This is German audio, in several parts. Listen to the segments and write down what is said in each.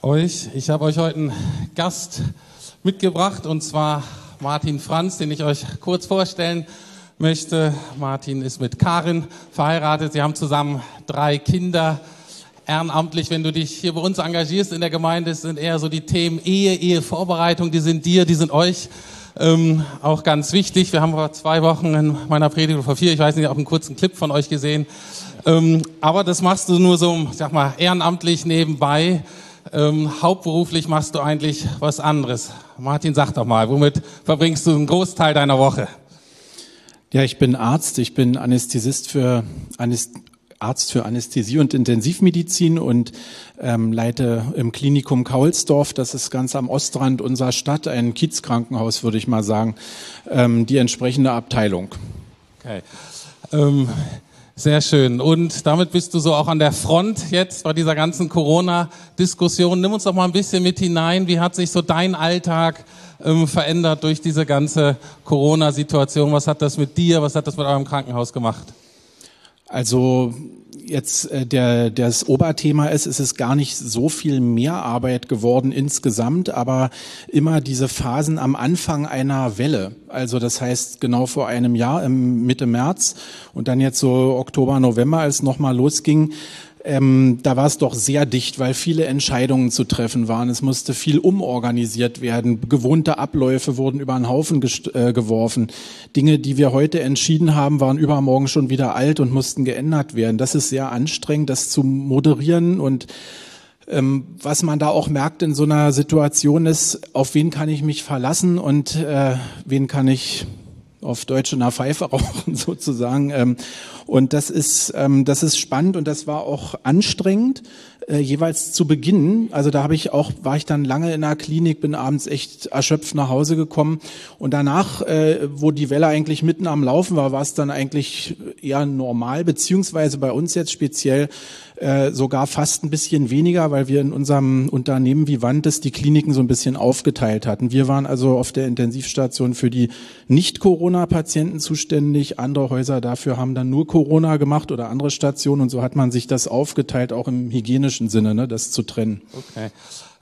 Euch, ich habe euch heute einen Gast mitgebracht und zwar Martin Franz, den ich euch kurz vorstellen möchte. Martin ist mit Karin verheiratet. Sie haben zusammen drei Kinder. Ehrenamtlich, wenn du dich hier bei uns engagierst in der Gemeinde, sind eher so die Themen Ehe, Ehevorbereitung, die sind dir, die sind euch ähm, auch ganz wichtig. Wir haben vor zwei Wochen in meiner Predigt, vor vier, ich weiß nicht, auch einen kurzen Clip von euch gesehen. Ähm, aber das machst du nur so, sag mal, ehrenamtlich nebenbei. Ähm, hauptberuflich machst du eigentlich was anderes. Martin, sag doch mal, womit verbringst du einen Großteil deiner Woche? Ja, ich bin Arzt. Ich bin Anästhesist für Anäst Arzt für Anästhesie und Intensivmedizin und ähm, leite im Klinikum Kaulsdorf, das ist ganz am Ostrand unserer Stadt, ein Kiezkrankenhaus, würde ich mal sagen, ähm, die entsprechende Abteilung. Okay. Ähm, sehr schön. Und damit bist du so auch an der Front jetzt bei dieser ganzen Corona-Diskussion. Nimm uns doch mal ein bisschen mit hinein. Wie hat sich so dein Alltag ähm, verändert durch diese ganze Corona-Situation? Was hat das mit dir, was hat das mit eurem Krankenhaus gemacht? Also jetzt äh, der, das Oberthema ist, ist es gar nicht so viel mehr Arbeit geworden insgesamt, aber immer diese Phasen am Anfang einer Welle. Also das heißt genau vor einem Jahr, im Mitte März und dann jetzt so Oktober, November, als nochmal losging, ähm, da war es doch sehr dicht, weil viele Entscheidungen zu treffen waren. Es musste viel umorganisiert werden. Gewohnte Abläufe wurden über einen Haufen äh, geworfen. Dinge, die wir heute entschieden haben, waren übermorgen schon wieder alt und mussten geändert werden. Das ist sehr anstrengend, das zu moderieren und ähm, was man da auch merkt in so einer Situation ist, auf wen kann ich mich verlassen und äh, wen kann ich auf Deutsch in der Pfeife rauchen sozusagen. Ähm, und das ist, ähm, das ist spannend und das war auch anstrengend, äh, jeweils zu Beginn. Also da habe ich auch, war ich dann lange in der Klinik, bin abends echt erschöpft nach Hause gekommen. Und danach, äh, wo die Welle eigentlich mitten am Laufen war, war es dann eigentlich eher normal, beziehungsweise bei uns jetzt speziell äh, sogar fast ein bisschen weniger, weil wir in unserem Unternehmen Vivantes die Kliniken so ein bisschen aufgeteilt hatten. Wir waren also auf der Intensivstation für die Nicht-Corona-Patienten zuständig. Andere Häuser dafür haben dann nur Corona gemacht oder andere Stationen und so hat man sich das aufgeteilt, auch im hygienischen Sinne, ne, das zu trennen. Okay.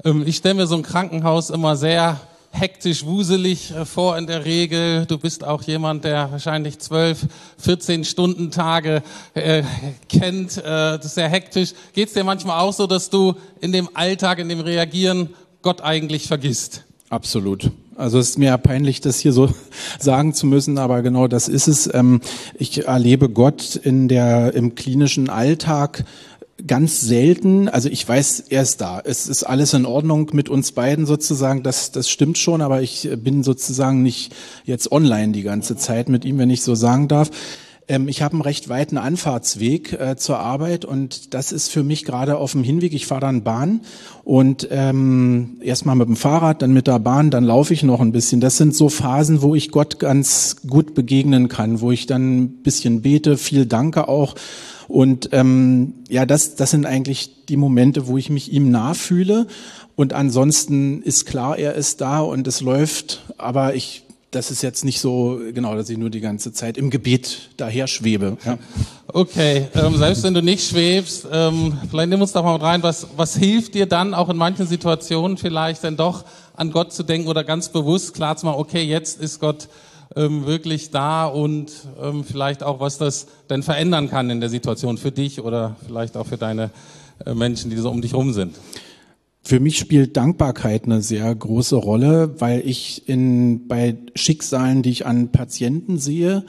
Ähm, ich stelle mir so ein Krankenhaus immer sehr hektisch, wuselig äh, vor in der Regel. Du bist auch jemand, der wahrscheinlich zwölf, 14 Stunden Tage äh, kennt. Äh, das ist sehr hektisch. Geht es dir manchmal auch so, dass du in dem Alltag, in dem Reagieren Gott eigentlich vergisst? Absolut. Also es ist mir peinlich, das hier so sagen zu müssen, aber genau das ist es. Ähm, ich erlebe Gott in der, im klinischen Alltag ganz selten, also ich weiß, er ist da. Es ist alles in Ordnung mit uns beiden sozusagen, das, das stimmt schon, aber ich bin sozusagen nicht jetzt online die ganze Zeit mit ihm, wenn ich so sagen darf. Ähm, ich habe einen recht weiten Anfahrtsweg äh, zur Arbeit und das ist für mich gerade auf dem Hinweg. Ich fahre dann Bahn und ähm, erstmal mit dem Fahrrad, dann mit der Bahn, dann laufe ich noch ein bisschen. Das sind so Phasen, wo ich Gott ganz gut begegnen kann, wo ich dann ein bisschen bete, viel danke auch und ähm, ja, das, das sind eigentlich die Momente, wo ich mich ihm nachfühle. Und ansonsten ist klar, er ist da und es läuft, aber ich das ist jetzt nicht so genau, dass ich nur die ganze Zeit im Gebet daher schwebe. Ja. Okay, ähm, selbst wenn du nicht schwebst, ähm, vielleicht nimm uns doch mal rein, was, was hilft dir dann auch in manchen Situationen vielleicht denn doch an Gott zu denken oder ganz bewusst klar zu machen, okay, jetzt ist Gott ähm, wirklich da und ähm, vielleicht auch, was das denn verändern kann in der Situation für dich oder vielleicht auch für deine äh, Menschen, die so um dich rum sind? Für mich spielt Dankbarkeit eine sehr große Rolle, weil ich in, bei Schicksalen, die ich an Patienten sehe,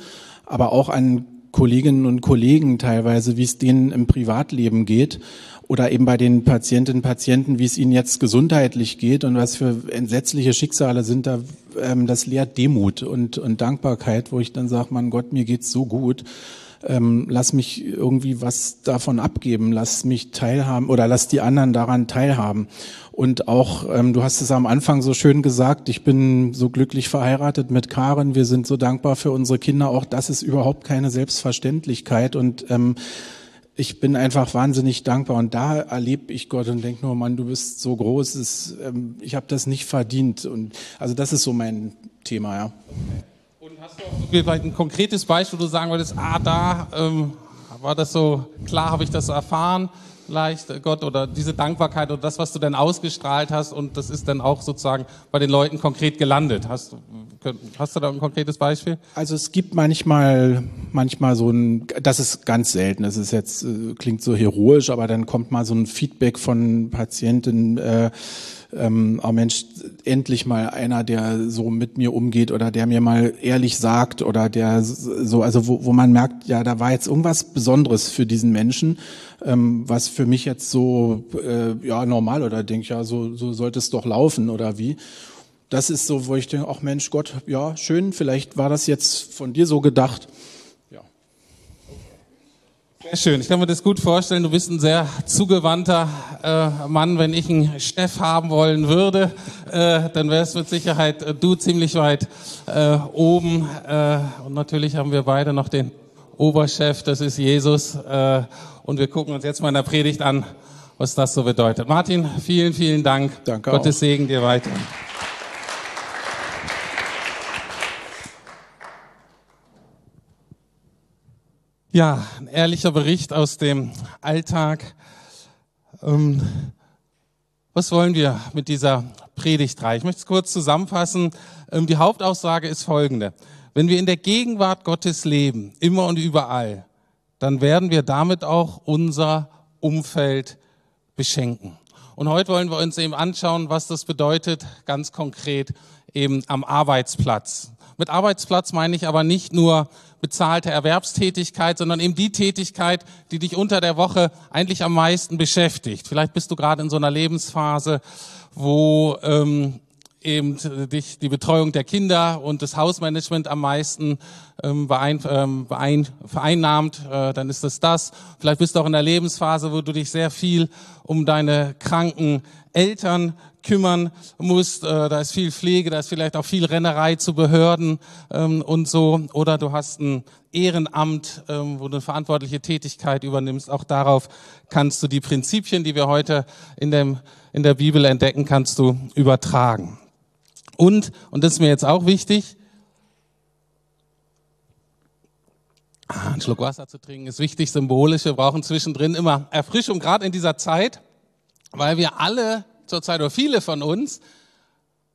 aber auch an Kolleginnen und Kollegen teilweise, wie es denen im Privatleben geht oder eben bei den Patientinnen und Patienten, wie es ihnen jetzt gesundheitlich geht und was für entsetzliche Schicksale sind da, ähm, das lehrt Demut und, und Dankbarkeit, wo ich dann sage, mein Gott, mir geht's so gut. Ähm, lass mich irgendwie was davon abgeben, lass mich teilhaben oder lass die anderen daran teilhaben. Und auch, ähm, du hast es am Anfang so schön gesagt, ich bin so glücklich verheiratet mit Karen, wir sind so dankbar für unsere Kinder. Auch das ist überhaupt keine Selbstverständlichkeit. Und ähm, ich bin einfach wahnsinnig dankbar und da erlebe ich Gott und denke nur, Mann, du bist so groß, ist, ähm, ich habe das nicht verdient und also das ist so mein Thema, ja. Und hast du auch vielleicht ein konkretes Beispiel, wo du sagen würdest, ah, da ähm, War das so klar, habe ich das erfahren? Vielleicht äh, Gott oder diese Dankbarkeit oder das, was du denn ausgestrahlt hast und das ist dann auch sozusagen bei den Leuten konkret gelandet. Hast, hast du da ein konkretes Beispiel? Also es gibt manchmal, manchmal so ein, das ist ganz selten, das ist jetzt, äh, klingt so heroisch, aber dann kommt mal so ein Feedback von Patienten, äh, ähm, oh Mensch, endlich mal einer, der so mit mir umgeht oder der mir mal ehrlich sagt oder der so, also wo, wo man merkt, ja, da war jetzt irgendwas Besonderes für diesen Menschen, ähm, was für mich jetzt so äh, ja normal oder denke ja, so, so sollte es doch laufen oder wie. Das ist so, wo ich denke, ach Mensch, Gott, ja, schön, vielleicht war das jetzt von dir so gedacht. Sehr schön. Ich kann mir das gut vorstellen. Du bist ein sehr zugewandter äh, Mann. Wenn ich einen Chef haben wollen würde, äh, dann wärst mit Sicherheit äh, du ziemlich weit äh, oben. Äh, und natürlich haben wir beide noch den Oberchef, das ist Jesus. Äh, und wir gucken uns jetzt mal in der Predigt an, was das so bedeutet. Martin, vielen, vielen Dank. Danke Gottes auch. Segen dir weiter. Ja, ein ehrlicher Bericht aus dem Alltag. Ähm, was wollen wir mit dieser Predigtreihe? Ich möchte es kurz zusammenfassen. Ähm, die Hauptaussage ist folgende. Wenn wir in der Gegenwart Gottes leben, immer und überall, dann werden wir damit auch unser Umfeld beschenken. Und heute wollen wir uns eben anschauen, was das bedeutet, ganz konkret eben am Arbeitsplatz. Mit Arbeitsplatz meine ich aber nicht nur bezahlte Erwerbstätigkeit, sondern eben die Tätigkeit, die dich unter der Woche eigentlich am meisten beschäftigt. Vielleicht bist du gerade in so einer Lebensphase, wo ähm, eben dich die Betreuung der Kinder und das Hausmanagement am meisten ähm, beein, ähm, beein, vereinnahmt, äh, dann ist es das. Vielleicht bist du auch in der Lebensphase, wo du dich sehr viel um deine kranken Eltern kümmern musst. Äh, da ist viel Pflege, da ist vielleicht auch viel Rennerei zu Behörden ähm, und so. Oder du hast ein Ehrenamt, ähm, wo du eine verantwortliche Tätigkeit übernimmst. Auch darauf kannst du die Prinzipien, die wir heute in, dem, in der Bibel entdecken, kannst du übertragen. Und, und das ist mir jetzt auch wichtig, ah, ein Schluck Wasser zu trinken ist wichtig, symbolisch. Wir brauchen zwischendrin immer Erfrischung, gerade in dieser Zeit, weil wir alle zurzeit oder viele von uns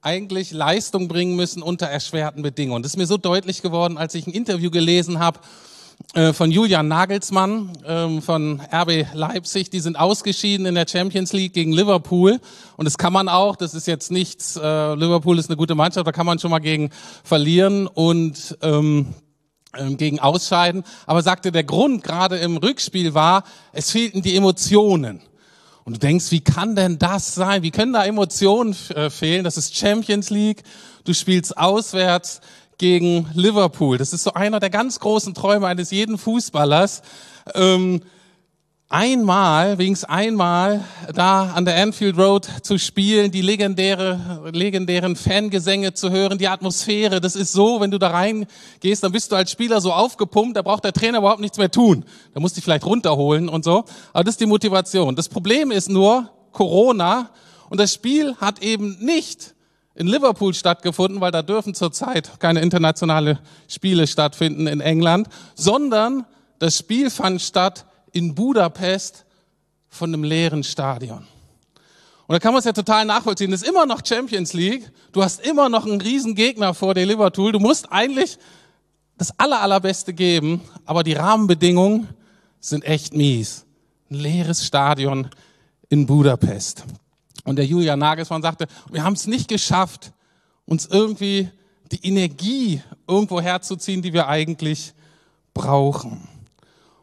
eigentlich Leistung bringen müssen unter erschwerten Bedingungen. Das ist mir so deutlich geworden, als ich ein Interview gelesen habe äh, von Julian Nagelsmann ähm, von RB Leipzig. Die sind ausgeschieden in der Champions League gegen Liverpool. Und das kann man auch, das ist jetzt nichts, äh, Liverpool ist eine gute Mannschaft, da kann man schon mal gegen verlieren und ähm, ähm gegen ausscheiden. Aber sagte, der Grund gerade im Rückspiel war, es fehlten die Emotionen. Und du denkst, wie kann denn das sein? Wie können da Emotionen äh, fehlen? Das ist Champions League. Du spielst auswärts gegen Liverpool. Das ist so einer der ganz großen Träume eines jeden Fußballers. Ähm, einmal, wenigstens einmal, da an der Anfield Road zu spielen, die legendäre, legendären Fangesänge zu hören, die Atmosphäre, das ist so, wenn du da reingehst, dann bist du als Spieler so aufgepumpt, da braucht der Trainer überhaupt nichts mehr tun. Da musst du dich vielleicht runterholen und so. Aber das ist die Motivation. Das Problem ist nur Corona und das Spiel hat eben nicht in Liverpool stattgefunden, weil da dürfen zurzeit keine internationale Spiele stattfinden in England, sondern das Spiel fand statt in Budapest von einem leeren Stadion. Und da kann man es ja total nachvollziehen. Das ist immer noch Champions League. Du hast immer noch einen riesen Gegner vor dir, Liverpool. Du musst eigentlich das aller, allerbeste geben, aber die Rahmenbedingungen sind echt mies. Ein leeres Stadion in Budapest. Und der Julian Nagelsmann sagte, wir haben es nicht geschafft, uns irgendwie die Energie irgendwo herzuziehen, die wir eigentlich brauchen.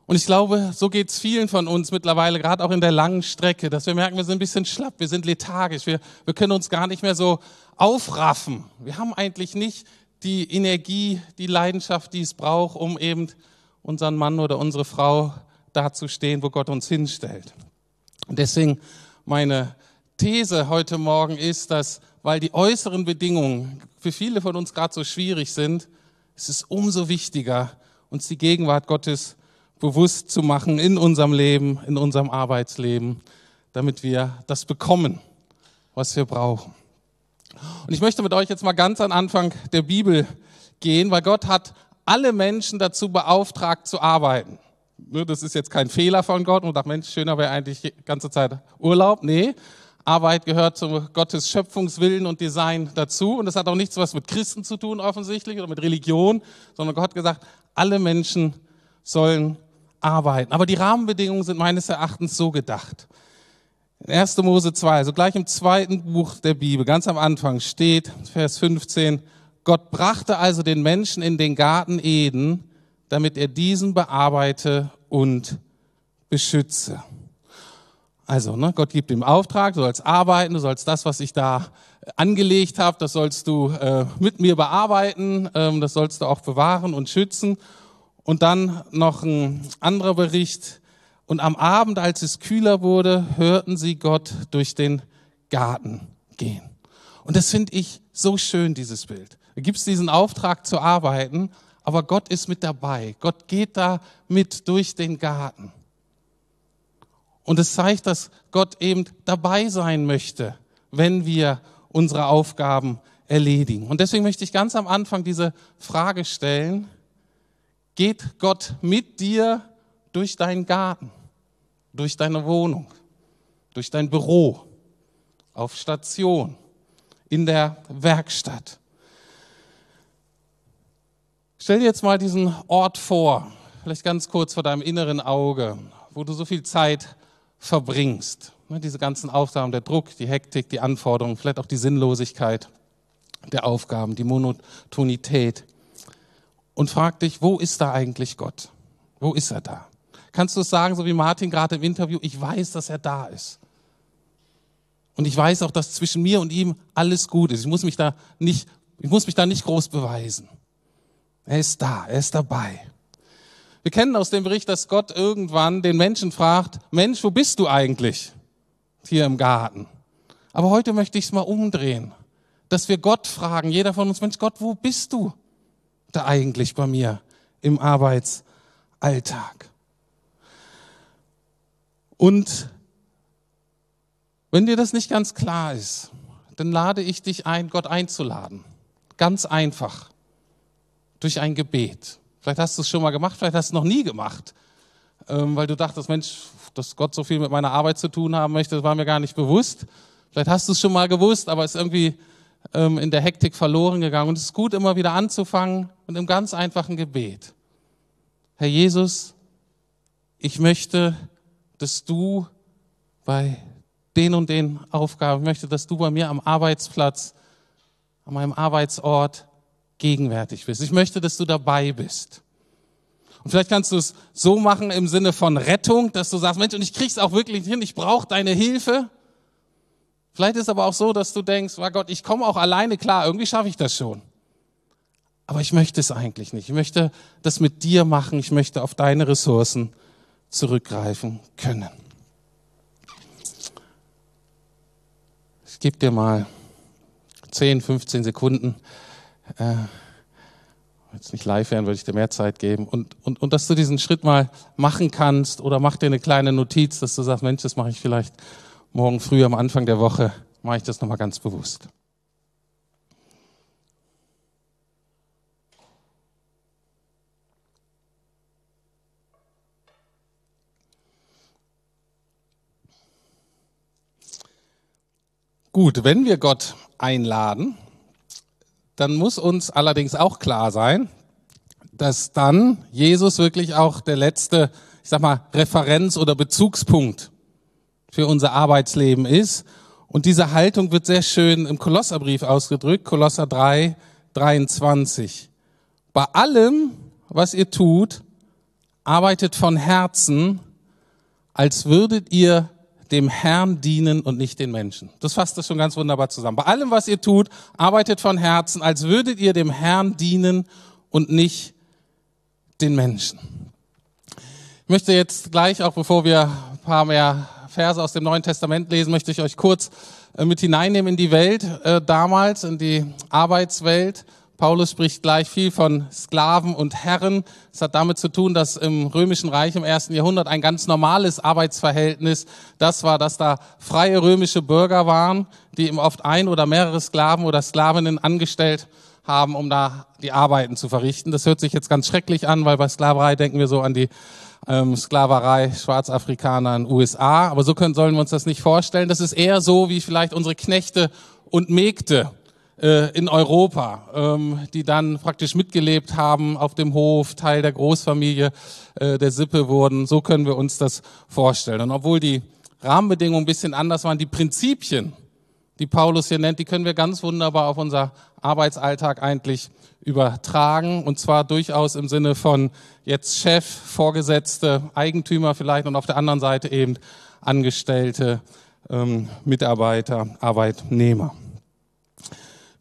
Und ich glaube, so geht's vielen von uns mittlerweile, gerade auch in der langen Strecke, dass wir merken, wir sind ein bisschen schlapp, wir sind lethargisch, wir, wir können uns gar nicht mehr so aufraffen. Wir haben eigentlich nicht die Energie, die Leidenschaft, die es braucht, um eben unseren Mann oder unsere Frau dazustehen, wo Gott uns hinstellt. Und deswegen meine These heute Morgen ist, dass, weil die äußeren Bedingungen für viele von uns gerade so schwierig sind, ist es umso wichtiger, uns die Gegenwart Gottes bewusst zu machen in unserem Leben, in unserem Arbeitsleben, damit wir das bekommen, was wir brauchen. Und ich möchte mit euch jetzt mal ganz an Anfang der Bibel gehen, weil Gott hat alle Menschen dazu beauftragt zu arbeiten. Ne, das ist jetzt kein Fehler von Gott und sagt, Mensch, schöner wäre eigentlich die ganze Zeit Urlaub. Nee, Arbeit gehört zu Gottes Schöpfungswillen und Design dazu. Und das hat auch nichts was mit Christen zu tun offensichtlich oder mit Religion, sondern Gott hat gesagt, alle Menschen sollen arbeiten. Aber die Rahmenbedingungen sind meines Erachtens so gedacht. In 1. Mose 2, also gleich im zweiten Buch der Bibel, ganz am Anfang steht, Vers 15, Gott brachte also den Menschen in den Garten Eden, damit er diesen bearbeite und beschütze. Also, ne, Gott gibt ihm Auftrag, du sollst arbeiten, du sollst das, was ich da angelegt habe, das sollst du äh, mit mir bearbeiten, ähm, das sollst du auch bewahren und schützen. Und dann noch ein anderer Bericht. Und am Abend, als es kühler wurde, hörten sie Gott durch den Garten gehen. Und das finde ich so schön, dieses Bild. Da gibt es diesen Auftrag zu arbeiten, aber Gott ist mit dabei. Gott geht da mit durch den Garten. Und es zeigt, dass Gott eben dabei sein möchte, wenn wir unsere Aufgaben erledigen. Und deswegen möchte ich ganz am Anfang diese Frage stellen, geht Gott mit dir durch deinen Garten, durch deine Wohnung, durch dein Büro, auf Station, in der Werkstatt. Stell dir jetzt mal diesen Ort vor, vielleicht ganz kurz vor deinem inneren Auge, wo du so viel Zeit verbringst. Ne, diese ganzen Aufgaben, der Druck, die Hektik, die Anforderungen, vielleicht auch die Sinnlosigkeit der Aufgaben, die Monotonität und frag dich, wo ist da eigentlich Gott? Wo ist er da? Kannst du es sagen, so wie Martin gerade im Interview, ich weiß, dass er da ist. Und ich weiß auch, dass zwischen mir und ihm alles gut ist. Ich muss mich da nicht, ich muss mich da nicht groß beweisen. Er ist da, er ist dabei. Wir kennen aus dem Bericht, dass Gott irgendwann den Menschen fragt, Mensch, wo bist du eigentlich? Hier im Garten. Aber heute möchte ich es mal umdrehen, dass wir Gott fragen, jeder von uns, Mensch, Gott, wo bist du? da eigentlich bei mir im Arbeitsalltag? Und wenn dir das nicht ganz klar ist, dann lade ich dich ein, Gott einzuladen. Ganz einfach. Durch ein Gebet. Vielleicht hast du es schon mal gemacht, vielleicht hast du es noch nie gemacht, ähm, weil du dachtest, Mensch, dass Gott so viel mit meiner Arbeit zu tun haben möchte, das war mir gar nicht bewusst. Vielleicht hast du es schon mal gewusst, aber es ist irgendwie ähm, in der Hektik verloren gegangen. Und es ist gut, immer wieder anzufangen und im ganz einfachen Gebet. Herr Jesus, ich möchte, dass du bei den und den Aufgaben, ich möchte, dass du bei mir am Arbeitsplatz, an meinem Arbeitsort gegenwärtig bist. Ich möchte, dass du dabei bist. Und vielleicht kannst du es so machen im Sinne von Rettung, dass du sagst, Mensch, und ich krieg's auch wirklich hin, ich brauche deine Hilfe. Vielleicht ist aber auch so, dass du denkst, oh Gott, ich komme auch alleine klar, irgendwie schaffe ich das schon. Aber ich möchte es eigentlich nicht. Ich möchte das mit dir machen. Ich möchte auf deine Ressourcen zurückgreifen können. Ich gebe dir mal 10, 15 Sekunden. Äh, jetzt nicht live werden, würde ich dir mehr Zeit geben. Und, und, und dass du diesen Schritt mal machen kannst oder mach dir eine kleine Notiz, dass du sagst, Mensch, das mache ich vielleicht morgen früh am Anfang der Woche mache ich das nochmal ganz bewusst. Gut, wenn wir Gott einladen, dann muss uns allerdings auch klar sein, dass dann Jesus wirklich auch der letzte, ich sag mal, Referenz- oder Bezugspunkt für unser Arbeitsleben ist. Und diese Haltung wird sehr schön im Kolosserbrief ausgedrückt, Kolosser 3, 23. Bei allem, was ihr tut, arbeitet von Herzen, als würdet ihr dem Herrn dienen und nicht den Menschen. Das fasst das schon ganz wunderbar zusammen. Bei allem, was ihr tut, arbeitet von Herzen, als würdet ihr dem Herrn dienen und nicht den Menschen. Ich möchte jetzt gleich, auch bevor wir ein paar mehr Verse aus dem Neuen Testament lesen, möchte ich euch kurz äh, mit hineinnehmen in die Welt äh, damals, in die Arbeitswelt. Paulus spricht gleich viel von Sklaven und Herren. Es hat damit zu tun, dass im Römischen Reich im ersten Jahrhundert ein ganz normales Arbeitsverhältnis das war, dass da freie römische Bürger waren, die eben oft ein oder mehrere Sklaven oder Sklavinnen angestellt haben, um da die Arbeiten zu verrichten. Das hört sich jetzt ganz schrecklich an, weil bei Sklaverei denken wir so an die ähm, Sklaverei Schwarzafrikaner in den USA. Aber so können, sollen wir uns das nicht vorstellen. Das ist eher so wie vielleicht unsere Knechte und Mägde in Europa, ähm, die dann praktisch mitgelebt haben auf dem Hof, Teil der Großfamilie äh, der Sippe wurden. So können wir uns das vorstellen. Und obwohl die Rahmenbedingungen ein bisschen anders waren, die Prinzipien, die Paulus hier nennt, die können wir ganz wunderbar auf unser Arbeitsalltag eigentlich übertragen. Und zwar durchaus im Sinne von jetzt Chef, Vorgesetzte, Eigentümer vielleicht und auf der anderen Seite eben Angestellte, ähm, Mitarbeiter, Arbeitnehmer.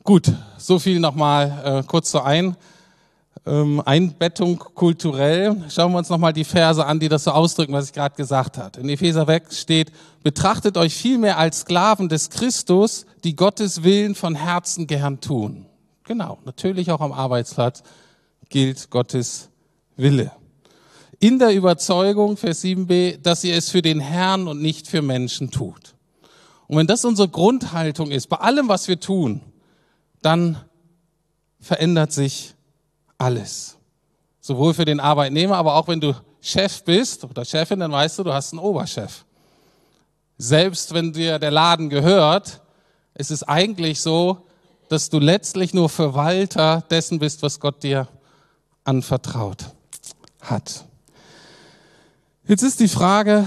Gut, so viel nochmal äh, kurz zur Ein, ähm, Einbettung kulturell. Schauen wir uns nochmal die Verse an, die das so ausdrücken, was ich gerade gesagt habe. In Epheser 6 steht, betrachtet euch vielmehr als Sklaven des Christus, die Gottes Willen von Herzen gern tun. Genau, natürlich auch am Arbeitsplatz gilt Gottes Wille. In der Überzeugung, Vers 7b, dass ihr es für den Herrn und nicht für Menschen tut. Und wenn das unsere Grundhaltung ist, bei allem, was wir tun, dann verändert sich alles. Sowohl für den Arbeitnehmer, aber auch wenn du Chef bist oder Chefin, dann weißt du, du hast einen Oberchef. Selbst wenn dir der Laden gehört, ist es eigentlich so, dass du letztlich nur Verwalter dessen bist, was Gott dir anvertraut hat. Jetzt ist die Frage,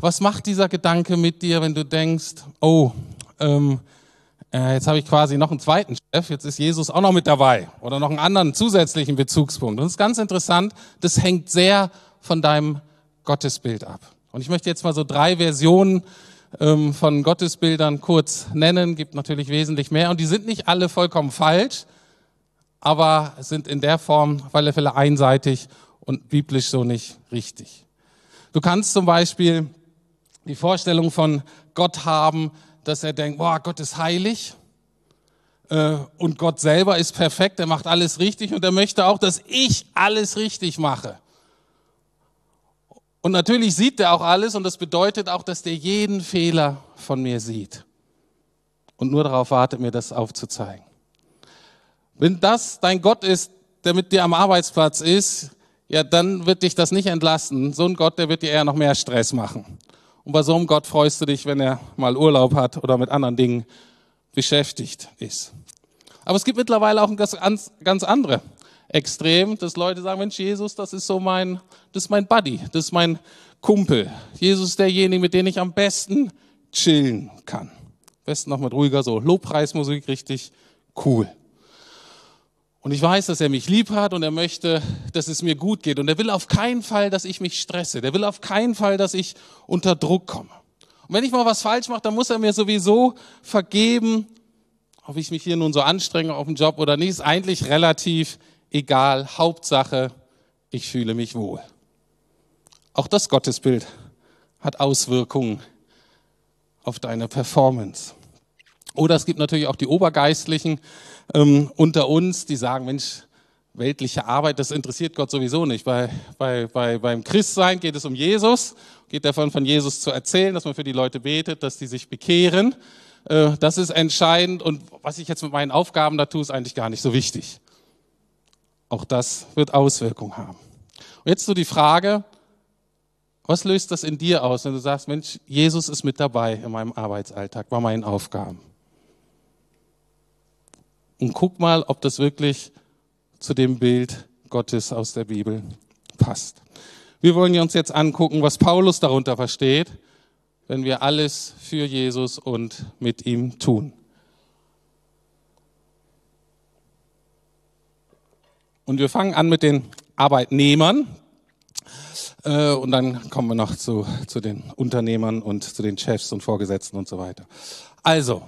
was macht dieser Gedanke mit dir, wenn du denkst, oh, ähm, äh, jetzt habe ich quasi noch einen zweiten Chef, jetzt ist Jesus auch noch mit dabei oder noch einen anderen zusätzlichen Bezugspunkt. Und das ist ganz interessant, das hängt sehr von deinem Gottesbild ab. Und ich möchte jetzt mal so drei Versionen ähm, von Gottesbildern kurz nennen, gibt natürlich wesentlich mehr und die sind nicht alle vollkommen falsch, aber sind in der Form auf alle Fälle einseitig und biblisch so nicht richtig. Du kannst zum Beispiel die Vorstellung von Gott haben, dass er denkt, boah, Gott ist heilig äh, und Gott selber ist perfekt, er macht alles richtig und er möchte auch, dass ich alles richtig mache. Und natürlich sieht er auch alles und das bedeutet auch, dass der jeden Fehler von mir sieht und nur darauf wartet, mir das aufzuzeigen. Wenn das dein Gott ist, der mit dir am Arbeitsplatz ist, ja, dann wird dich das nicht entlasten. So ein Gott, der wird dir eher noch mehr Stress machen. Und bei so einem Gott freust du dich, wenn er mal Urlaub hat oder mit anderen Dingen beschäftigt ist. Aber es gibt mittlerweile auch ein ganz, ganz andere Extrem, dass Leute sagen, Mensch, Jesus, das ist so mein, das ist mein Buddy, das ist mein Kumpel. Jesus ist derjenige, mit dem ich am besten chillen kann. Am besten noch mit ruhiger, so Lobpreismusik, richtig cool. Und ich weiß, dass er mich lieb hat und er möchte, dass es mir gut geht. Und er will auf keinen Fall, dass ich mich stresse. Der will auf keinen Fall, dass ich unter Druck komme. Und wenn ich mal was falsch mache, dann muss er mir sowieso vergeben, ob ich mich hier nun so anstrenge auf dem Job oder nicht, ist eigentlich relativ egal. Hauptsache, ich fühle mich wohl. Auch das Gottesbild hat Auswirkungen auf deine Performance. Oder es gibt natürlich auch die Obergeistlichen ähm, unter uns, die sagen, Mensch, weltliche Arbeit, das interessiert Gott sowieso nicht. Bei, bei, bei, beim Christsein geht es um Jesus, geht davon von Jesus zu erzählen, dass man für die Leute betet, dass die sich bekehren. Äh, das ist entscheidend und was ich jetzt mit meinen Aufgaben da tue, ist eigentlich gar nicht so wichtig. Auch das wird Auswirkungen haben. Und jetzt so die Frage, was löst das in dir aus, wenn du sagst, Mensch, Jesus ist mit dabei in meinem Arbeitsalltag, bei meinen Aufgaben? Und guck mal, ob das wirklich zu dem Bild Gottes aus der Bibel passt. Wir wollen uns jetzt angucken, was Paulus darunter versteht, wenn wir alles für Jesus und mit ihm tun. Und wir fangen an mit den Arbeitnehmern. Äh, und dann kommen wir noch zu, zu den Unternehmern und zu den Chefs und Vorgesetzten und so weiter. Also,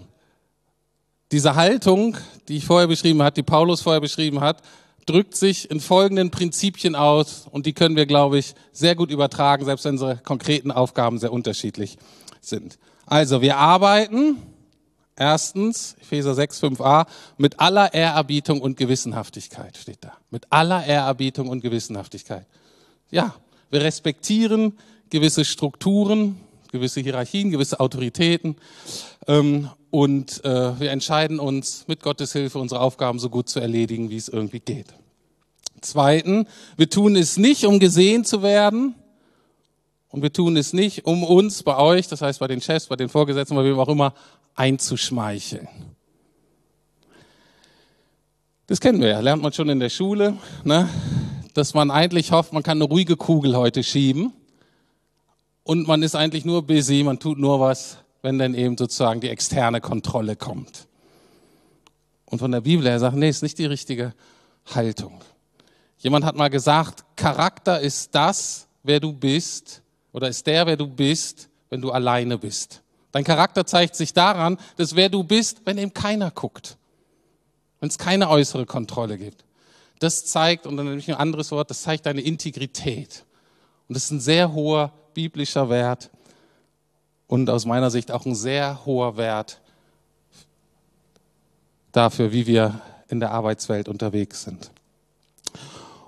diese Haltung, die ich vorher beschrieben hat, die Paulus vorher beschrieben hat, drückt sich in folgenden Prinzipien aus und die können wir, glaube ich, sehr gut übertragen, selbst wenn unsere konkreten Aufgaben sehr unterschiedlich sind. Also, wir arbeiten Erstens, Epheser 6, 5a, mit aller Ehrerbietung und Gewissenhaftigkeit steht da. Mit aller Ehrerbietung und Gewissenhaftigkeit. Ja, wir respektieren gewisse Strukturen, gewisse Hierarchien, gewisse Autoritäten. Ähm, und äh, wir entscheiden uns mit Gottes Hilfe unsere Aufgaben so gut zu erledigen, wie es irgendwie geht. Zweiten, wir tun es nicht, um gesehen zu werden. Und wir tun es nicht, um uns bei euch, das heißt bei den Chefs, bei den Vorgesetzten, bei wem auch immer, einzuschmeicheln. Das kennen wir ja, lernt man schon in der Schule, ne? dass man eigentlich hofft, man kann eine ruhige Kugel heute schieben und man ist eigentlich nur busy, man tut nur was, wenn dann eben sozusagen die externe Kontrolle kommt. Und von der Bibel her sagt, nee, ist nicht die richtige Haltung. Jemand hat mal gesagt, Charakter ist das, wer du bist, oder ist der, wer du bist, wenn du alleine bist. Dein Charakter zeigt sich daran, dass wer du bist, wenn eben keiner guckt. Wenn es keine äußere Kontrolle gibt. Das zeigt, und dann nehme ich ein anderes Wort, das zeigt deine Integrität. Und das ist ein sehr hoher biblischer Wert und aus meiner Sicht auch ein sehr hoher Wert dafür, wie wir in der Arbeitswelt unterwegs sind.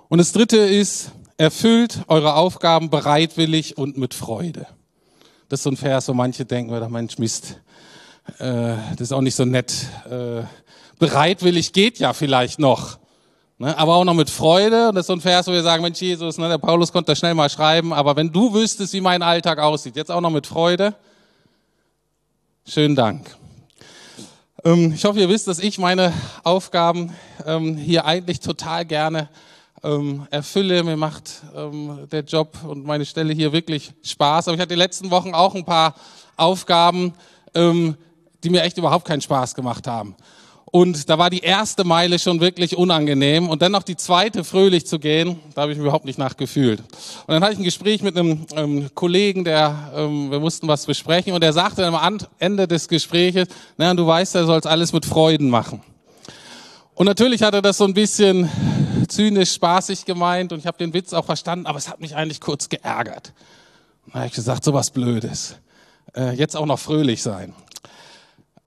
Und das Dritte ist, erfüllt eure Aufgaben bereitwillig und mit Freude. Das ist so ein Vers, wo manche denken, oh, Mensch, Mist, äh, das ist auch nicht so nett. Äh, bereitwillig geht ja vielleicht noch. Ne? Aber auch noch mit Freude. Und das ist so ein Vers, wo wir sagen, Mensch, Jesus, ne, der Paulus konnte das schnell mal schreiben, aber wenn du wüsstest, wie mein Alltag aussieht, jetzt auch noch mit Freude. Schönen Dank. Ähm, ich hoffe, ihr wisst, dass ich meine Aufgaben ähm, hier eigentlich total gerne ähm, erfülle. Mir macht der Job und meine Stelle hier wirklich Spaß. Aber ich hatte die letzten Wochen auch ein paar Aufgaben, die mir echt überhaupt keinen Spaß gemacht haben. Und da war die erste Meile schon wirklich unangenehm und dann noch die zweite fröhlich zu gehen, da habe ich mich überhaupt nicht nachgefühlt. Und dann hatte ich ein Gespräch mit einem ähm, Kollegen, der, ähm, wir mussten was besprechen und der sagte am Ende des Gespräches, na, du weißt, er soll es alles mit Freuden machen. Und natürlich hat er das so ein bisschen zynisch, spaßig gemeint und ich habe den Witz auch verstanden, aber es hat mich eigentlich kurz geärgert. Da habe ich gesagt, so was Blödes. Äh, jetzt auch noch fröhlich sein.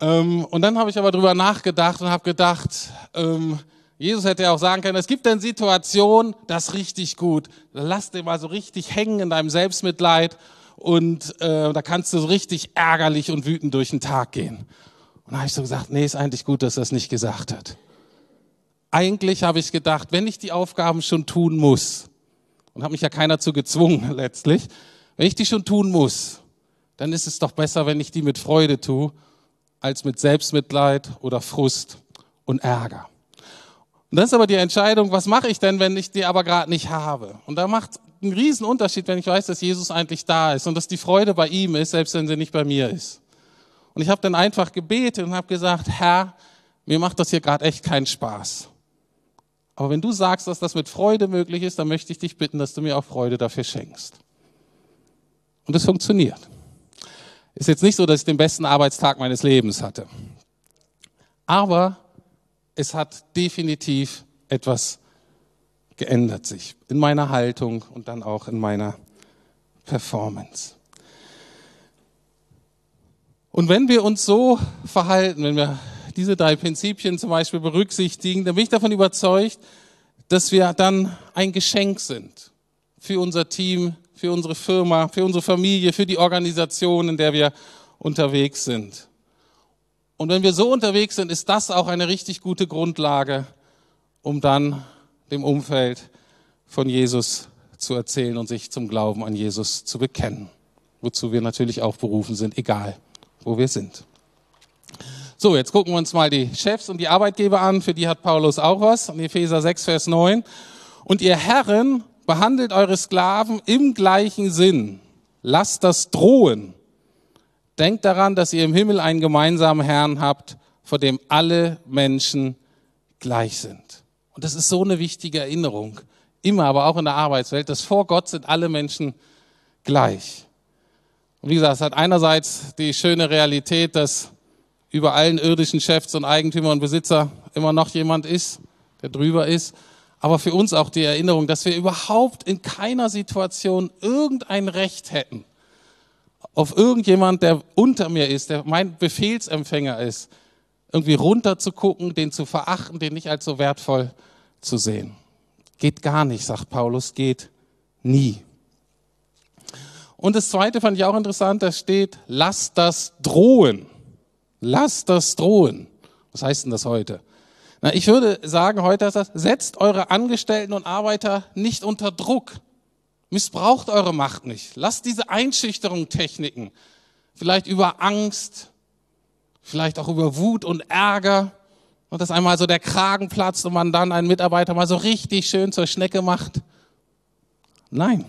Ähm, und dann habe ich aber drüber nachgedacht und habe gedacht, ähm, Jesus hätte ja auch sagen können, es gibt denn Situationen, das richtig gut. Lass dir mal so richtig hängen in deinem Selbstmitleid und äh, da kannst du so richtig ärgerlich und wütend durch den Tag gehen. Und da habe ich so gesagt, nee, ist eigentlich gut, dass er es nicht gesagt hat. Eigentlich habe ich gedacht, wenn ich die Aufgaben schon tun muss, und habe mich ja keiner zu gezwungen letztlich, wenn ich die schon tun muss, dann ist es doch besser, wenn ich die mit Freude tue als mit Selbstmitleid oder Frust und Ärger. Und das ist aber die Entscheidung, was mache ich denn, wenn ich die aber gerade nicht habe? Und da macht einen riesen Unterschied, wenn ich weiß, dass Jesus eigentlich da ist und dass die Freude bei ihm ist, selbst wenn sie nicht bei mir ist. Und ich habe dann einfach gebetet und habe gesagt, Herr, mir macht das hier gerade echt keinen Spaß. Aber wenn du sagst, dass das mit Freude möglich ist, dann möchte ich dich bitten, dass du mir auch Freude dafür schenkst. Und es funktioniert. Ist jetzt nicht so, dass ich den besten Arbeitstag meines Lebens hatte. Aber es hat definitiv etwas geändert sich in meiner Haltung und dann auch in meiner Performance. Und wenn wir uns so verhalten, wenn wir diese drei Prinzipien zum Beispiel berücksichtigen, dann bin ich davon überzeugt, dass wir dann ein Geschenk sind für unser Team, für unsere Firma, für unsere Familie, für die Organisation, in der wir unterwegs sind. Und wenn wir so unterwegs sind, ist das auch eine richtig gute Grundlage, um dann dem Umfeld von Jesus zu erzählen und sich zum Glauben an Jesus zu bekennen. Wozu wir natürlich auch berufen sind, egal wo wir sind. So, jetzt gucken wir uns mal die Chefs und die Arbeitgeber an. Für die hat Paulus auch was. In Epheser 6, Vers 9. Und ihr Herren behandelt eure Sklaven im gleichen Sinn. Lasst das drohen. Denkt daran, dass ihr im Himmel einen gemeinsamen Herrn habt, vor dem alle Menschen gleich sind. Und das ist so eine wichtige Erinnerung. Immer, aber auch in der Arbeitswelt, dass vor Gott sind alle Menschen gleich. Und wie gesagt, es hat einerseits die schöne Realität, dass über allen irdischen Chefs und Eigentümer und Besitzer immer noch jemand ist, der drüber ist aber für uns auch die Erinnerung, dass wir überhaupt in keiner Situation irgendein Recht hätten auf irgendjemand, der unter mir ist, der mein Befehlsempfänger ist, irgendwie runter zu gucken, den zu verachten, den nicht als so wertvoll zu sehen. Geht gar nicht, sagt Paulus, geht nie. Und das zweite fand ich auch interessant, da steht, lass das drohen. Lasst das drohen. Was heißt denn das heute? Na, ich würde sagen, heute heißt das, setzt eure Angestellten und Arbeiter nicht unter Druck. Missbraucht eure Macht nicht. Lasst diese Einschüchterung-Techniken, vielleicht über Angst, vielleicht auch über Wut und Ärger, und dass einmal so der Kragen platzt und man dann einen Mitarbeiter mal so richtig schön zur Schnecke macht. Nein,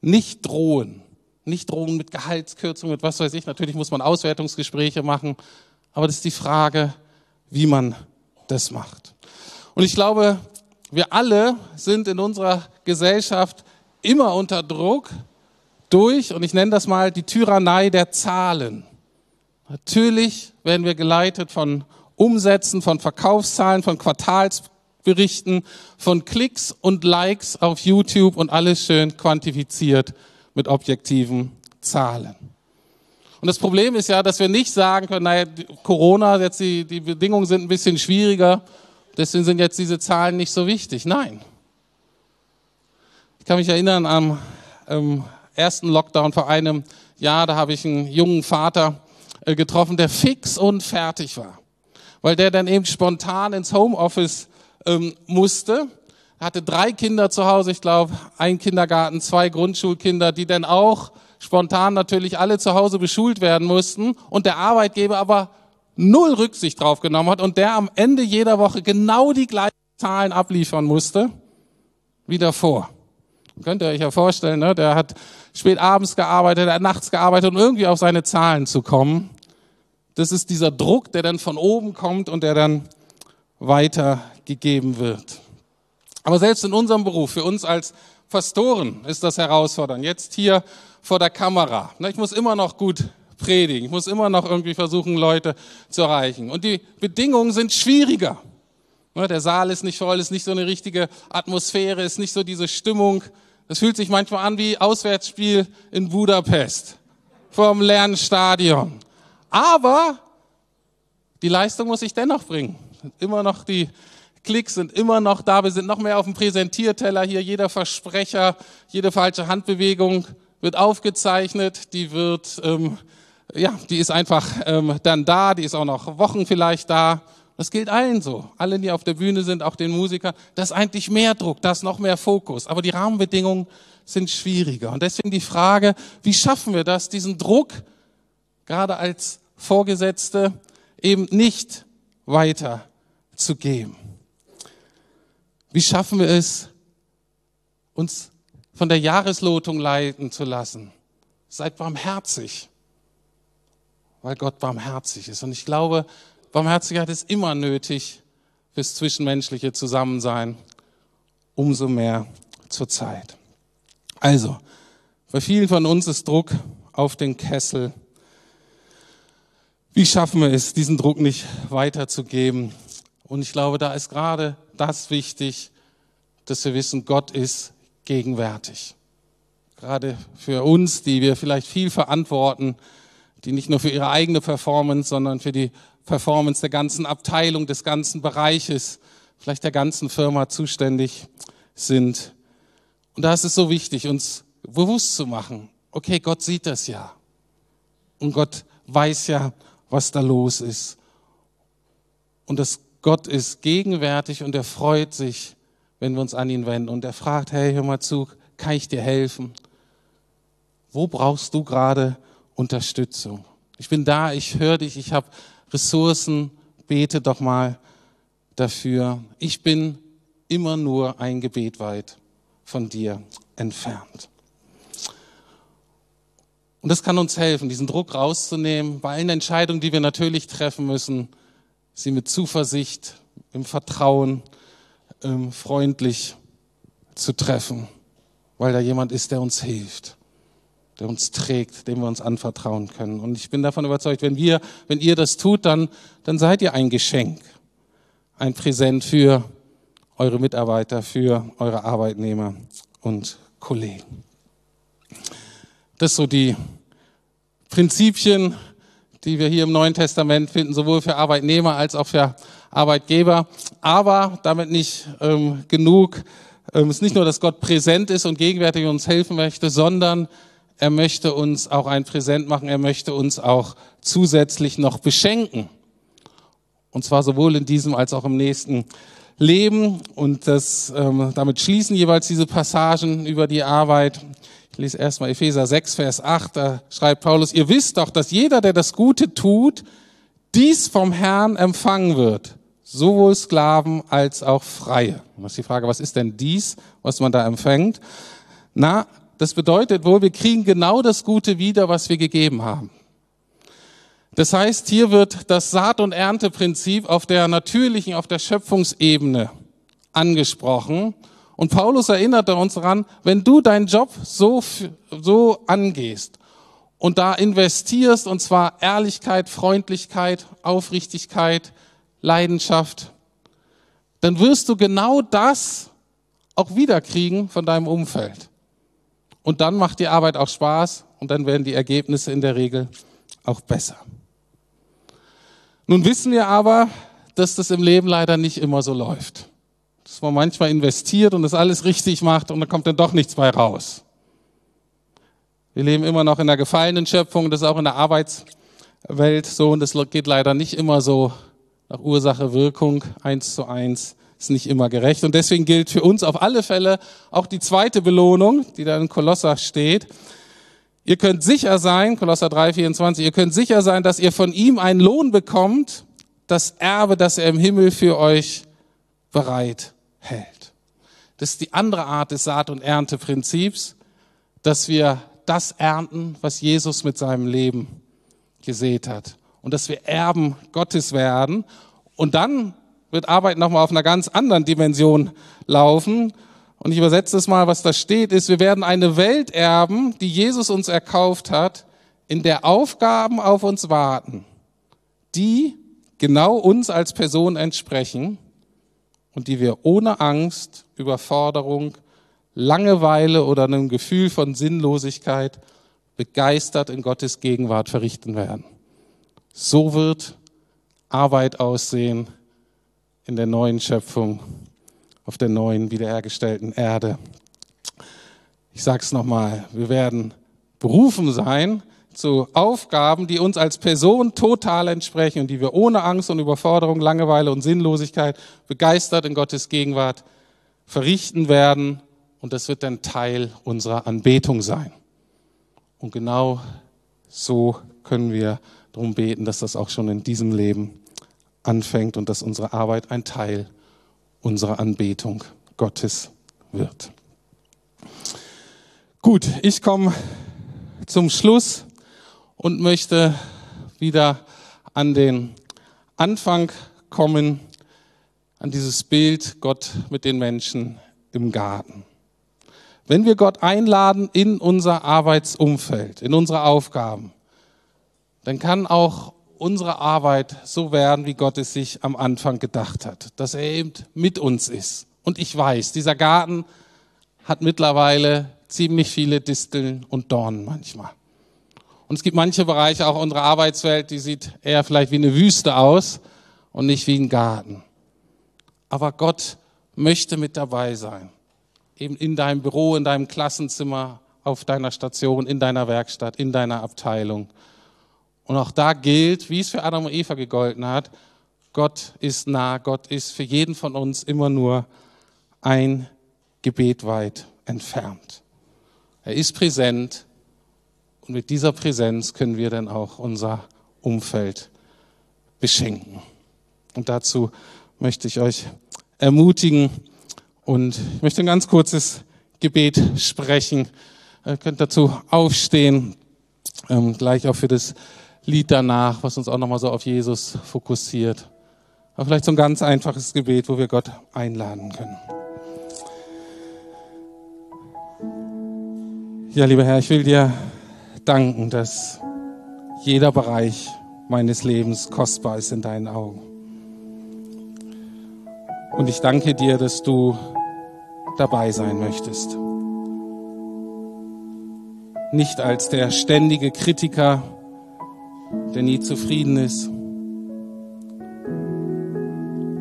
nicht drohen, nicht drohen mit Gehaltskürzung, mit was weiß ich. Natürlich muss man Auswertungsgespräche machen, aber das ist die Frage, wie man das macht. Und ich glaube, wir alle sind in unserer Gesellschaft immer unter Druck durch, und ich nenne das mal die Tyrannei der Zahlen. Natürlich werden wir geleitet von Umsätzen, von Verkaufszahlen, von Quartalsberichten, von Klicks und Likes auf YouTube und alles schön quantifiziert mit objektiven Zahlen. Und das Problem ist ja, dass wir nicht sagen können, naja, Corona, jetzt die, die Bedingungen sind ein bisschen schwieriger, deswegen sind jetzt diese Zahlen nicht so wichtig. Nein. Ich kann mich erinnern am ähm, ersten Lockdown vor einem Jahr, da habe ich einen jungen Vater äh, getroffen, der fix und fertig war. Weil der dann eben spontan ins Homeoffice ähm, musste. Hatte drei Kinder zu Hause, ich glaube, ein Kindergarten, zwei Grundschulkinder, die dann auch spontan natürlich alle zu Hause beschult werden mussten und der Arbeitgeber aber null Rücksicht drauf genommen hat und der am Ende jeder Woche genau die gleichen Zahlen abliefern musste wie davor. Könnt ihr euch ja vorstellen, ne? der hat spät abends gearbeitet, der hat nachts gearbeitet, um irgendwie auf seine Zahlen zu kommen. Das ist dieser Druck, der dann von oben kommt und der dann weitergegeben wird. Aber selbst in unserem Beruf, für uns als Pastoren ist das herausfordernd. Jetzt hier vor der Kamera. Ich muss immer noch gut predigen. Ich muss immer noch irgendwie versuchen, Leute zu erreichen. Und die Bedingungen sind schwieriger. Der Saal ist nicht voll, ist nicht so eine richtige Atmosphäre, ist nicht so diese Stimmung. Es fühlt sich manchmal an wie Auswärtsspiel in Budapest vom Lernstadion. Aber die Leistung muss ich dennoch bringen. Immer noch die Klicks sind immer noch da. Wir sind noch mehr auf dem Präsentierteller hier. Jeder Versprecher, jede falsche Handbewegung wird aufgezeichnet. Die wird, ähm, ja, die ist einfach ähm, dann da. Die ist auch noch Wochen vielleicht da. Das gilt allen so. Alle, die auf der Bühne sind, auch den Musikern. Das ist eigentlich mehr Druck, das ist noch mehr Fokus. Aber die Rahmenbedingungen sind schwieriger. Und deswegen die Frage, wie schaffen wir das, diesen Druck gerade als Vorgesetzte eben nicht weiterzugeben? Wie schaffen wir es, uns von der Jahreslotung leiten zu lassen? Seid barmherzig, weil Gott barmherzig ist. Und ich glaube, Barmherzigkeit ist immer nötig fürs zwischenmenschliche Zusammensein, umso mehr zur Zeit. Also, bei vielen von uns ist Druck auf den Kessel. Wie schaffen wir es, diesen Druck nicht weiterzugeben? Und ich glaube, da ist gerade das wichtig, dass wir wissen, Gott ist gegenwärtig. Gerade für uns, die wir vielleicht viel verantworten, die nicht nur für ihre eigene Performance, sondern für die Performance der ganzen Abteilung, des ganzen Bereiches, vielleicht der ganzen Firma zuständig sind. Und da ist es so wichtig, uns bewusst zu machen, okay, Gott sieht das ja. Und Gott weiß ja, was da los ist. Und das Gott ist gegenwärtig und er freut sich, wenn wir uns an ihn wenden. Und er fragt, hey, hör mal zu, kann ich dir helfen? Wo brauchst du gerade Unterstützung? Ich bin da, ich höre dich, ich habe Ressourcen, bete doch mal dafür. Ich bin immer nur ein Gebet weit von dir entfernt. Und das kann uns helfen, diesen Druck rauszunehmen, bei allen Entscheidungen, die wir natürlich treffen müssen, sie mit Zuversicht, im Vertrauen, ähm, freundlich zu treffen, weil da jemand ist, der uns hilft der uns trägt, dem wir uns anvertrauen können. Und ich bin davon überzeugt, wenn wir, wenn ihr das tut, dann, dann seid ihr ein Geschenk, ein Präsent für eure Mitarbeiter, für eure Arbeitnehmer und Kollegen. Das so die Prinzipien, die wir hier im Neuen Testament finden, sowohl für Arbeitnehmer als auch für Arbeitgeber. Aber damit nicht ähm, genug. Ähm, es ist nicht nur, dass Gott präsent ist und gegenwärtig uns helfen möchte, sondern er möchte uns auch ein Präsent machen, er möchte uns auch zusätzlich noch beschenken. Und zwar sowohl in diesem als auch im nächsten Leben. Und das, ähm, damit schließen jeweils diese Passagen über die Arbeit. Ich lese erstmal Epheser 6, Vers 8, da schreibt Paulus, ihr wisst doch, dass jeder, der das Gute tut, dies vom Herrn empfangen wird. Sowohl Sklaven als auch Freie. Und das ist die Frage, was ist denn dies, was man da empfängt? Na, das bedeutet wohl, wir kriegen genau das Gute wieder, was wir gegeben haben. Das heißt, hier wird das Saat- und Ernteprinzip auf der natürlichen, auf der Schöpfungsebene angesprochen. Und Paulus erinnerte uns daran, wenn du deinen Job so, so angehst und da investierst, und zwar Ehrlichkeit, Freundlichkeit, Aufrichtigkeit, Leidenschaft, dann wirst du genau das auch wiederkriegen von deinem Umfeld. Und dann macht die Arbeit auch Spaß und dann werden die Ergebnisse in der Regel auch besser. Nun wissen wir aber, dass das im Leben leider nicht immer so läuft. Dass man manchmal investiert und das alles richtig macht und dann kommt dann doch nichts bei raus. Wir leben immer noch in der gefallenen Schöpfung, das ist auch in der Arbeitswelt so und das geht leider nicht immer so nach Ursache Wirkung eins zu eins ist nicht immer gerecht. Und deswegen gilt für uns auf alle Fälle auch die zweite Belohnung, die da in Kolosser steht. Ihr könnt sicher sein, Kolosser 3, 24, ihr könnt sicher sein, dass ihr von ihm einen Lohn bekommt, das Erbe, das er im Himmel für euch bereit hält. Das ist die andere Art des Saat- und Ernteprinzips, dass wir das ernten, was Jesus mit seinem Leben gesät hat. Und dass wir Erben Gottes werden. Und dann wird Arbeit nochmal auf einer ganz anderen Dimension laufen. Und ich übersetze es mal, was da steht, ist, wir werden eine Welt erben, die Jesus uns erkauft hat, in der Aufgaben auf uns warten, die genau uns als Person entsprechen und die wir ohne Angst, Überforderung, Langeweile oder einem Gefühl von Sinnlosigkeit begeistert in Gottes Gegenwart verrichten werden. So wird Arbeit aussehen in der neuen Schöpfung auf der neuen wiederhergestellten Erde. Ich sage es nochmal, wir werden berufen sein zu Aufgaben, die uns als Person total entsprechen und die wir ohne Angst und Überforderung, Langeweile und Sinnlosigkeit begeistert in Gottes Gegenwart verrichten werden. Und das wird dann Teil unserer Anbetung sein. Und genau so können wir darum beten, dass das auch schon in diesem Leben anfängt und dass unsere Arbeit ein Teil unserer Anbetung Gottes wird. Gut, ich komme zum Schluss und möchte wieder an den Anfang kommen, an dieses Bild Gott mit den Menschen im Garten. Wenn wir Gott einladen in unser Arbeitsumfeld, in unsere Aufgaben, dann kann auch unsere Arbeit so werden, wie Gott es sich am Anfang gedacht hat, dass er eben mit uns ist. Und ich weiß, dieser Garten hat mittlerweile ziemlich viele Disteln und Dornen manchmal. Und es gibt manche Bereiche auch unserer Arbeitswelt, die sieht eher vielleicht wie eine Wüste aus und nicht wie ein Garten. Aber Gott möchte mit dabei sein. Eben in deinem Büro, in deinem Klassenzimmer, auf deiner Station, in deiner Werkstatt, in deiner Abteilung. Und auch da gilt, wie es für Adam und Eva gegolten hat, Gott ist nah, Gott ist für jeden von uns immer nur ein Gebet weit entfernt. Er ist präsent und mit dieser Präsenz können wir dann auch unser Umfeld beschenken. Und dazu möchte ich euch ermutigen und ich möchte ein ganz kurzes Gebet sprechen. Ihr könnt dazu aufstehen, ähm, gleich auch für das Lied danach, was uns auch nochmal so auf Jesus fokussiert. Aber vielleicht so ein ganz einfaches Gebet, wo wir Gott einladen können. Ja, lieber Herr, ich will dir danken, dass jeder Bereich meines Lebens kostbar ist in deinen Augen. Und ich danke dir, dass du dabei sein möchtest. Nicht als der ständige Kritiker, der nie zufrieden ist.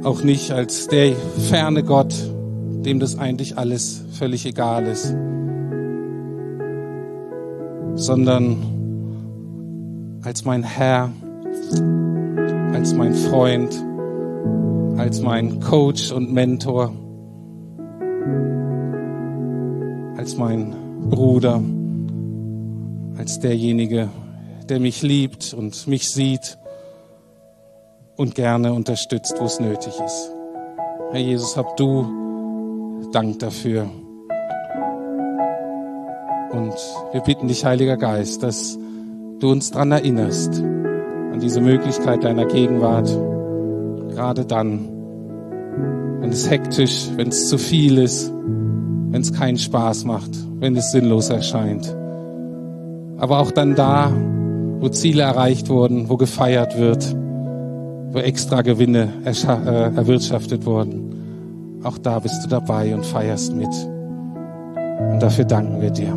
Auch nicht als der ferne Gott, dem das eigentlich alles völlig egal ist. sondern als mein Herr, als mein Freund, als mein Coach und Mentor, als mein Bruder, als derjenige, der mich liebt und mich sieht und gerne unterstützt, wo es nötig ist. Herr Jesus, hab du Dank dafür. Und wir bitten dich, Heiliger Geist, dass du uns daran erinnerst, an diese Möglichkeit deiner Gegenwart, gerade dann, wenn es hektisch, wenn es zu viel ist, wenn es keinen Spaß macht, wenn es sinnlos erscheint. Aber auch dann da, wo Ziele erreicht wurden, wo gefeiert wird, wo extra Gewinne äh, erwirtschaftet wurden. Auch da bist du dabei und feierst mit. Und dafür danken wir dir.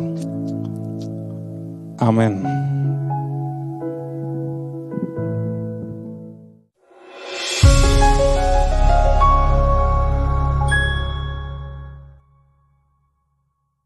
Amen.